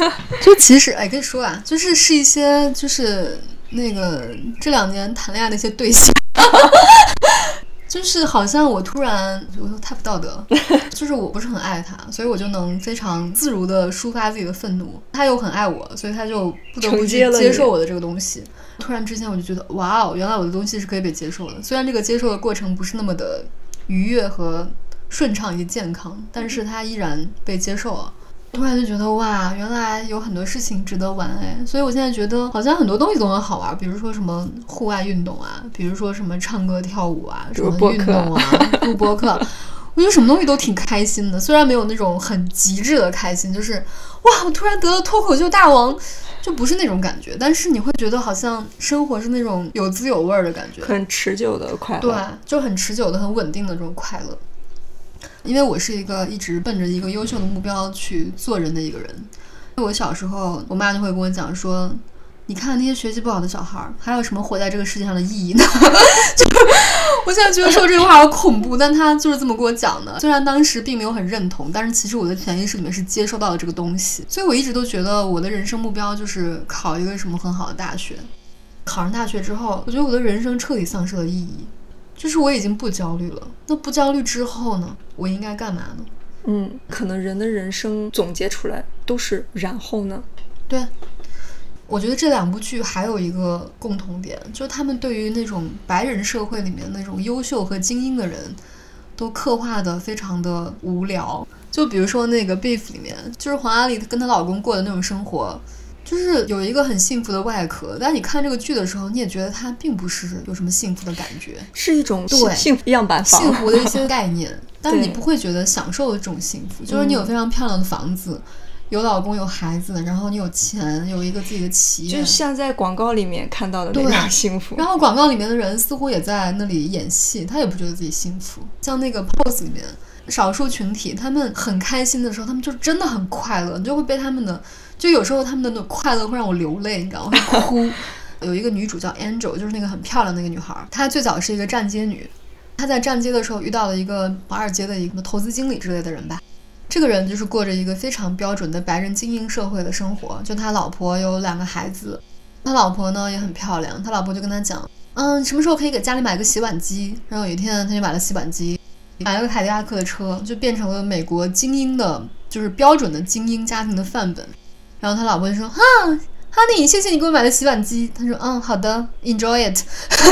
就其实哎，跟你说啊，就是是一些就是那个这两年谈恋爱的一些对象。就是好像我突然，我说太不道德了，就是我不是很爱他，所以我就能非常自如的抒发自己的愤怒。他又很爱我，所以他就不得不接受我的这个东西。突然之间，我就觉得，哇哦，原来我的东西是可以被接受的。虽然这个接受的过程不是那么的愉悦和顺畅以及健康，但是他依然被接受了。突然就觉得哇，原来有很多事情值得玩哎，所以我现在觉得好像很多东西都很好玩，比如说什么户外运动啊，比如说什么唱歌跳舞啊，什么运动啊，录播课，我觉得什么东西都挺开心的，虽然没有那种很极致的开心，就是哇，我突然得了脱口秀大王，就不是那种感觉，但是你会觉得好像生活是那种有滋有味儿的感觉，很持久的快乐。对，就很持久的、很稳定的这种快乐。因为我是一个一直奔着一个优秀的目标去做人的一个人。我小时候，我妈就会跟我讲说：“你看那些学习不好的小孩儿，还有什么活在这个世界上的意义呢？就我现在觉得说这句话好恐怖，但他就是这么跟我讲的。虽然当时并没有很认同，但是其实我的潜意识里面是接收到了这个东西，所以我一直都觉得我的人生目标就是考一个什么很好的大学。考上大学之后，我觉得我的人生彻底丧失了意义，就是我已经不焦虑了。那不焦虑之后呢？我应该干嘛呢？嗯，可能人的人生总结出来都是然后呢？对，我觉得这两部剧还有一个共同点，就是他们对于那种白人社会里面那种优秀和精英的人，都刻画的非常的无聊。就比如说那个《Beef》里面，就是黄阿丽跟她老公过的那种生活，就是有一个很幸福的外壳，但你看这个剧的时候，你也觉得它并不是有什么幸福的感觉，是一种对幸福样板房。幸福的一些 概念，但你不会觉得享受的这种幸福，就是你有非常漂亮的房子，有老公有孩子，然后你有钱，有一个自己的企业就，像在广告里面看到的那对种幸福。然后广告里面的人似乎也在那里演戏，他也不觉得自己幸福。像那个 pose 里面，少数群体他们很开心的时候，他们就真的很快乐，你就会被他们的，就有时候他们的那种快乐会让我流泪，你知道吗？会哭。有一个女主叫 Angel，就是那个很漂亮的那个女孩儿，她最早是一个站街女，她在站街的时候遇到了一个华尔街的一个投资经理之类的人吧。这个人就是过着一个非常标准的白人精英社会的生活，就他老婆有两个孩子，他老婆呢也很漂亮，他老婆就跟他讲，嗯，什么时候可以给家里买个洗碗机？然后有一天他就买了洗碗机，买了个凯迪拉克的车，就变成了美国精英的，就是标准的精英家庭的范本。然后他老婆就说，哈，Honey，谢谢你给我买的洗碗机。他说，嗯，好的，Enjoy it，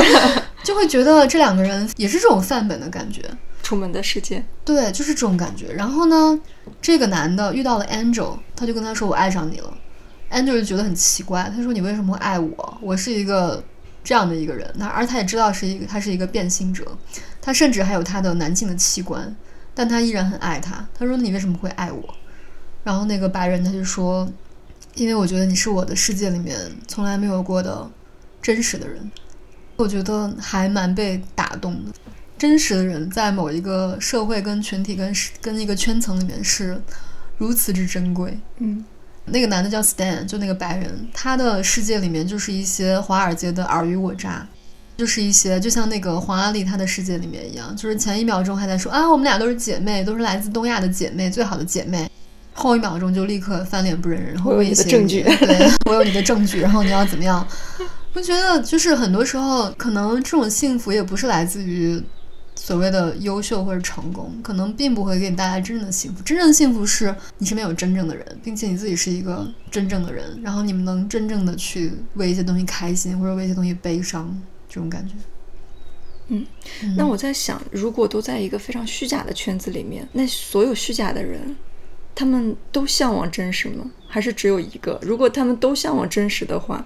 就会觉得这两个人也是这种范本的感觉。出门的世界，对，就是这种感觉。然后呢，这个男的遇到了 Angel，他就跟他说：“我爱上你了。”Angel 就觉得很奇怪，他说：“你为什么会爱我？我是一个这样的一个人。”那而他也知道是一个他是一个变性者，他甚至还有他的男性的器官，但他依然很爱他。他说：“你为什么会爱我？”然后那个白人他就说：“因为我觉得你是我的世界里面从来没有过的真实的人。”我觉得还蛮被打动的。真实的人在某一个社会跟群体跟跟一个圈层里面是如此之珍贵。嗯，那个男的叫 Stan，就那个白人，他的世界里面就是一些华尔街的尔虞我诈，就是一些就像那个黄阿丽她的世界里面一样，就是前一秒钟还在说啊我们俩都是姐妹，都是来自东亚的姐妹，最好的姐妹。后一秒钟就立刻翻脸不认人，然后我有你威胁的证据对 我有你的证据，然后你要怎么样？我觉得就是很多时候，可能这种幸福也不是来自于所谓的优秀或者成功，可能并不会给你带来真正的幸福。真正的幸福是你身边有真正的人，并且你自己是一个真正的人，然后你们能真正的去为一些东西开心，或者为一些东西悲伤，这种感觉。嗯，那我在想，如果都在一个非常虚假的圈子里面，那所有虚假的人，他们都向往真实吗？还是只有一个？如果他们都向往真实的话，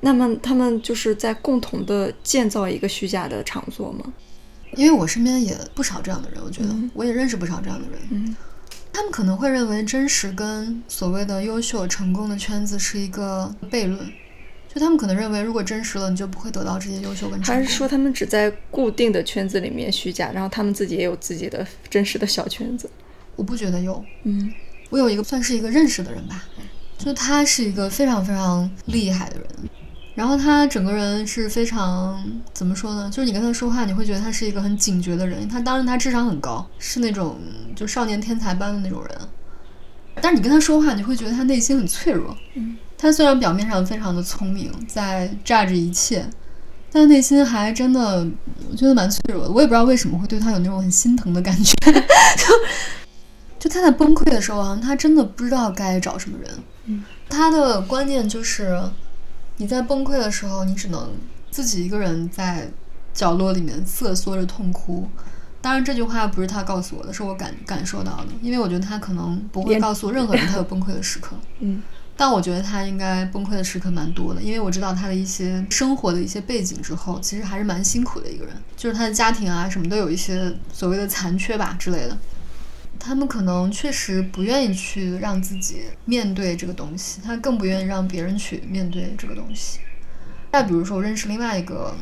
那么他们就是在共同的建造一个虚假的场所吗？因为我身边也不少这样的人，我觉得、嗯我也认识不少这样的人。嗯他们可能会认为真实跟所谓的优秀成功的圈子是一个悖论，就他们可能认为，如果真实了，你就不会得到这些优秀跟成功。还是说他们只在固定的圈子里面虚假，然后他们自己也有自己的真实的小圈子？我不觉得有，嗯我有一个算是一个认识的人吧，就他是一个非常非常厉害的人，然后他整个人是非常怎么说呢？就是你跟他说话，你会觉得他是一个很警觉的人。他当然他智商很高，是那种就少年天才般的那种人，但是你跟他说话，你会觉得他内心很脆弱。嗯，他虽然表面上非常的聪明，在榨着一切，但内心还真的我觉得蛮脆弱的。我也不知道为什么会对他有那种很心疼的感觉。就他在崩溃的时候，好像他真的不知道该找什么人。嗯，他的观念就是，你在崩溃的时候，你只能自己一个人在角落里面瑟缩着痛哭。当然，这句话不是他告诉我的，是我感感受到的，因为我觉得他可能不会告诉任何人他有 崩溃的时刻。嗯但我觉得他应该崩溃的时刻蛮多的，因为我知道他的一些生活的一些背景之后，其实还是蛮辛苦的一个人，就是他的家庭啊什么都有一些所谓的残缺吧之类的。他们可能确实不愿意去让自己面对这个东西，他更不愿意让别人去面对这个东西。再比如说，我认识另外一个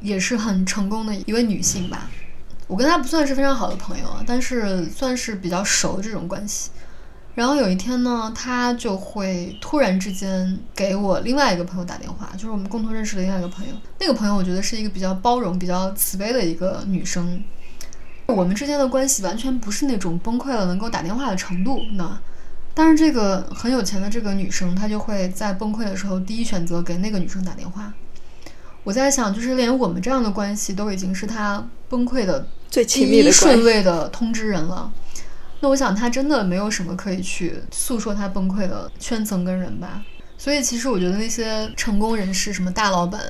也是很成功的一位女性吧，我跟她不算是非常好的朋友啊，但是算是比较熟这种关系。然后有一天呢，她就会突然之间给我另外一个朋友打电话，就是我们共同认识的另外一个朋友。那个朋友我觉得是一个比较包容、比较慈悲的一个女生。我们之间的关系完全不是那种崩溃了能够打电话的程度，那。但是这个很有钱的这个女生，她就会在崩溃的时候第一选择给那个女生打电话。我在想，就是连我们这样的关系都已经是她崩溃的最亲密的。顺位的通知人了。那我想，她真的没有什么可以去诉说她崩溃的圈层跟人吧。所以，其实我觉得那些成功人士，什么大老板，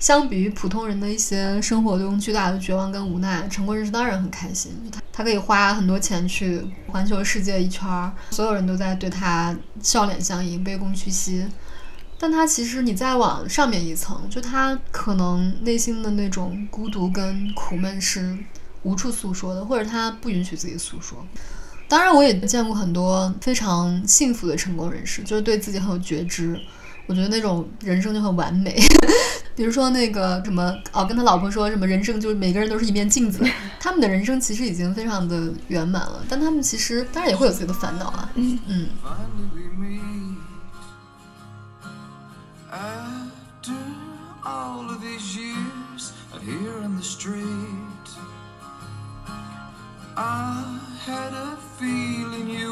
相比于普通人的一些生活中巨大的绝望跟无奈，成功人士当然很开心。他他可以花很多钱去环球世界一圈，所有人都在对他笑脸相迎、卑躬屈膝。但他其实你再往上面一层，就他可能内心的那种孤独跟苦闷是无处诉说的，或者他不允许自己诉说。当然，我也见过很多非常幸福的成功人士，就是对自己很有觉知。我觉得那种人生就很完美。比如说那个什么哦，跟他老婆说什么人生就是每个人都是一面镜子，他们的人生其实已经非常的圆满了，但他们其实当然也会有自己的烦恼啊。嗯嗯 all of these years out here in the street. I had a feeling you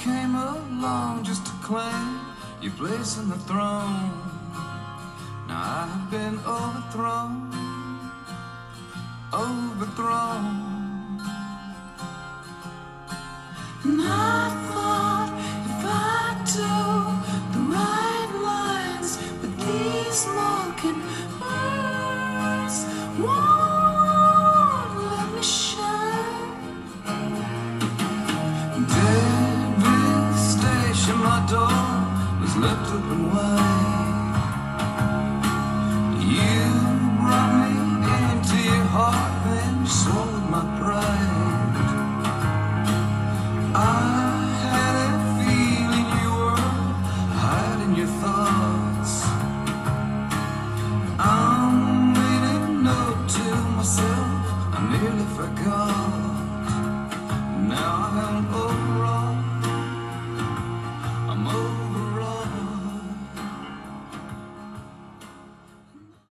came along just to claim your place in the throne. Now I have been overthrown, overthrown. My fault if I.